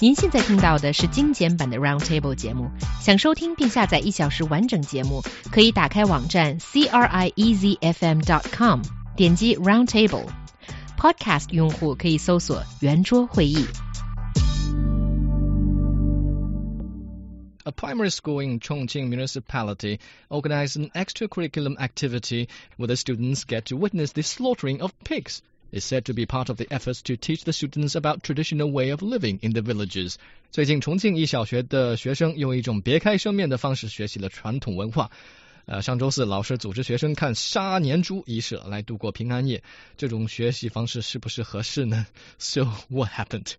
您现在听到的是精简版的 Roundtable 节目。想收听并下载一小时完整节目，可以打开网站 c r i e z f m dot com，点击 Roundtable。Podcast 用户可以搜索圆桌会议。A primary school in Chongqing Municipality organized an extracurricular activity where the students get to witness the slaughtering of pigs. It's said to be part of the efforts to teach the students about traditional way of living in the villages. 最近，重庆一小学的学生用一种别开生面的方式学习了传统文化。 呃，上周四老师组织学生看杀年猪仪式来度过平安夜，这种学习方式是不是合适呢？So what happened?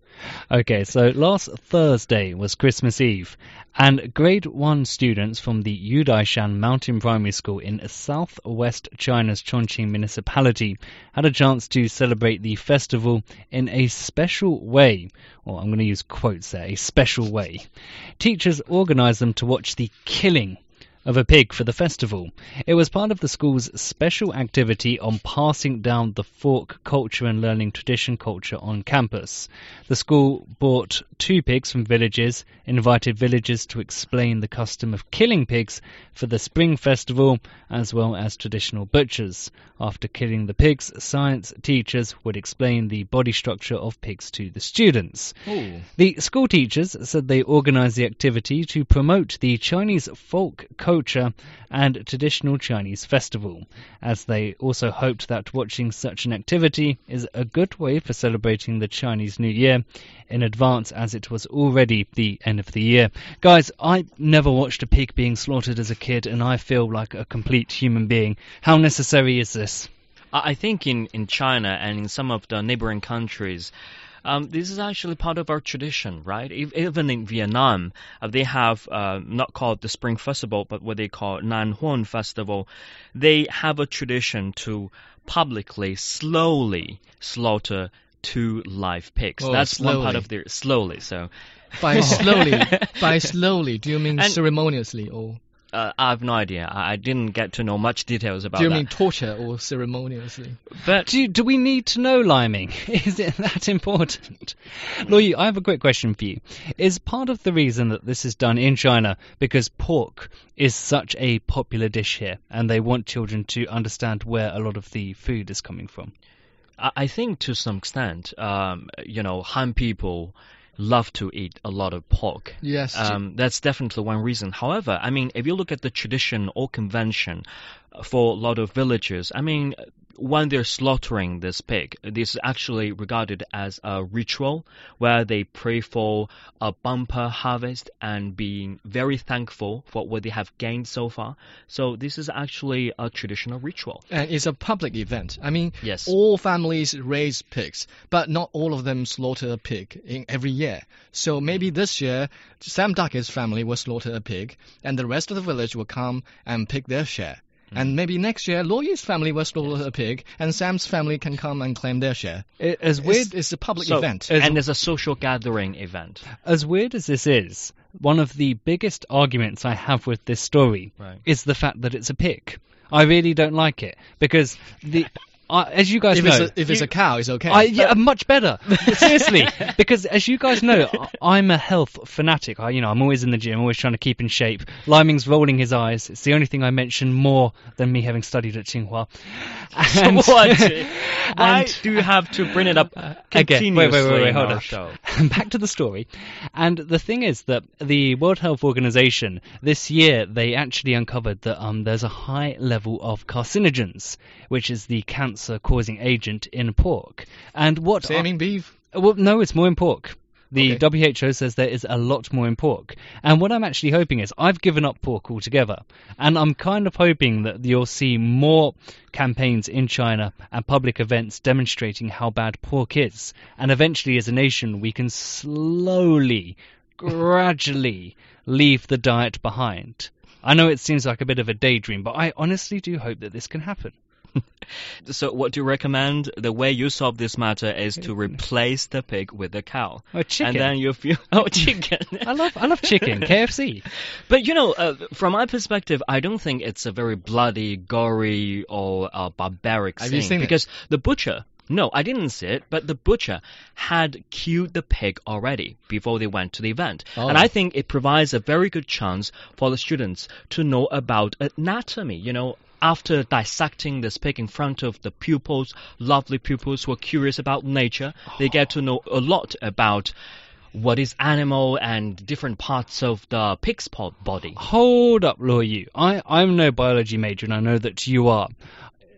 Okay, so last Thursday was Christmas Eve, and grade one students from the Yudaishan Mountain Primary School in southwest China's Chongqing municipality had a chance to celebrate the festival in a special way. Or I'm going to use quotes there, a special way. Teachers organized them to watch the killing of a pig for the festival. It was part of the school's special activity on passing down the fork culture and learning tradition culture on campus. The school bought two pigs from villages, invited villagers to explain the custom of killing pigs for the spring festival, as well as traditional butchers. After killing the pigs, science teachers would explain the body structure of pigs to the students. Ooh. The school teachers said they organised the activity to promote the Chinese folk culture and traditional Chinese festival, as they also hoped that watching such an activity is a good way for celebrating the Chinese New Year in advance as it was already the end of the year. Guys, I never watched a pig being slaughtered as a kid and I feel like a complete human being. How necessary is this? I I think in, in China and in some of the neighboring countries, um, this is actually part of our tradition, right? Ev- Even in Vietnam, uh, they have uh, not called the Spring Festival, but what they call Nan Huan Festival. They have a tradition to publicly, slowly slaughter two live pigs. Oh, That's one part of their slowly. So By slowly, by slowly, do you mean And- ceremoniously or uh, I have no idea. I, I didn't get to know much details about do you that. mean torture or ceremoniously? but Do, do we need to know liming? Is it that important? Louis, I have a quick question for you. Is part of the reason that this is done in China because pork is such a popular dish here and they want children to understand where a lot of the food is coming from? I I think to some extent, um, you know, Han people love to eat a lot of pork. Yes. Um, that's definitely one reason. However, I mean, if you look at the tradition or convention for a lot of villagers. I mean, when they're slaughtering this pig, this is actually regarded as a ritual where they pray for a bumper harvest and being very thankful for what they have gained so far. So this is actually a traditional ritual. and it's a public event. I mean, Yes. all families raise pigs, but not all of them slaughter a pig in every year. So maybe mm. this year, Sam Duckett's family will slaughter a pig, and the rest of the village will come and pick their share. And mm. maybe next year, Lawyer's family will slaughter a pig, and Sam's family can come and claim their share. I- As weird, it's a public So- event. As- and it's a social gathering event. as weird as this is, one of the biggest arguments I have with this story Right. is the fact that it's a pig. I really don't like it because the. I as you guys if know, it's, a, if it's you- a cow, it's okay. I, yeah, much better. Seriously, because as you guys know, I- I'm a health fanatic. I, you know, I'm always in the gym, always trying to keep in shape. Liming's rolling his eyes. It's the only thing I mention more than me having studied at Tsinghua. And- what? Why and- do you have to bring it up Okay, wait, wait, wait, wait, hold on. show? Back to the story. And the thing is that the World Health Organization this year they actually uncovered that um there's a high level of carcinogens, which is the cancer-causing agent in pork. And what? Same in beef. Well, no, it's more in pork. The Okay. WHO says there is a lot more in pork. And what I'm actually hoping is I've given up pork altogether. And I'm kind of hoping that you'll see more campaigns in China and public events demonstrating how bad pork is. And eventually, as a nation, we can slowly, gradually leave the diet behind. I know it seems like a bit of a daydream, but I honestly do hope that this can happen. So, what do you recommend? The way you solve this matter is to replace the pig with the cow, Oh, chicken. and then you feel oh chicken. I love I love chicken, KFC. But you know, uh, from my perspective, I don't think it's a very bloody, gory, or uh, barbaric Have you thing seen it? because the butcher No, I didn't see it, but the butcher had killed the pig already before they went to the event. Oh. And I think it provides a very good chance for the students to know about anatomy, you know, after dissecting this pig in front of the pupils, lovely pupils who are curious about nature, they get to know a lot about what is animal and different parts of the pig's body. Hold up, Law You. I, I'm no biology major, and I know that you are.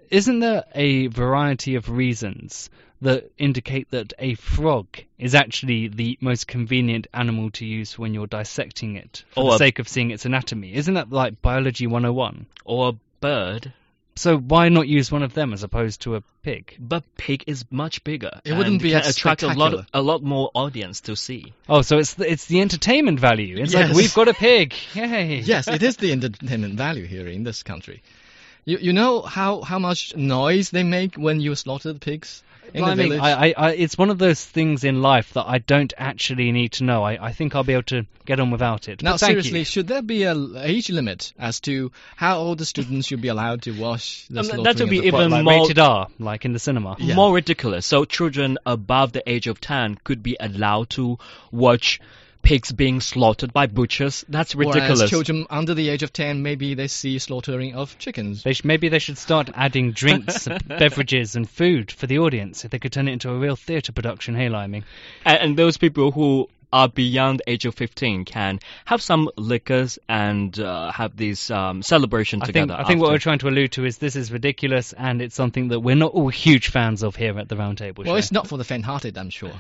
Isn't there a variety of reasons that indicate that a frog is actually the most convenient animal to use when you're dissecting it for Or the sake of seeing its anatomy? Isn't that like biology 101? Or bird. So why not use one of them as opposed to a pig? But pig is much bigger. It wouldn't be can as attract a lot, a lot more audience to see. Oh, so it's the, it's the entertainment value. It's like we've got a pig. Yay! yes, it is the entertainment value here in this country. You you know how how much noise they make when you slaughter the pigs in Well, I mean, village. I, I, I, it's one of those things in life that I don't actually need to know. I, I think I'll be able to get on without it. now, seriously, you. should there be a l- age limit as to how old the students should be allowed to watch the Um, that would be the even like more- rated R, like in the cinema. Yeah. More ridiculous. So children above the age of 10 could be allowed to watch pigs being slaughtered by butchers. That's ridiculous. Whereas ridiculous. children under the age of 10, maybe they see slaughtering of chickens. They sh- maybe they should start adding drinks, beverages, and food for the audience. If they could turn it into a real theatre production, hey, Liming. and, and those people who are beyond the age of 15 can have some liquors and uh, have these um, celebration I think. I think what we're trying to allude to is this is ridiculous, and it's something that we're not all huge fans of here at the Roundtable Well, Show. it's not for the faint-hearted, I'm sure.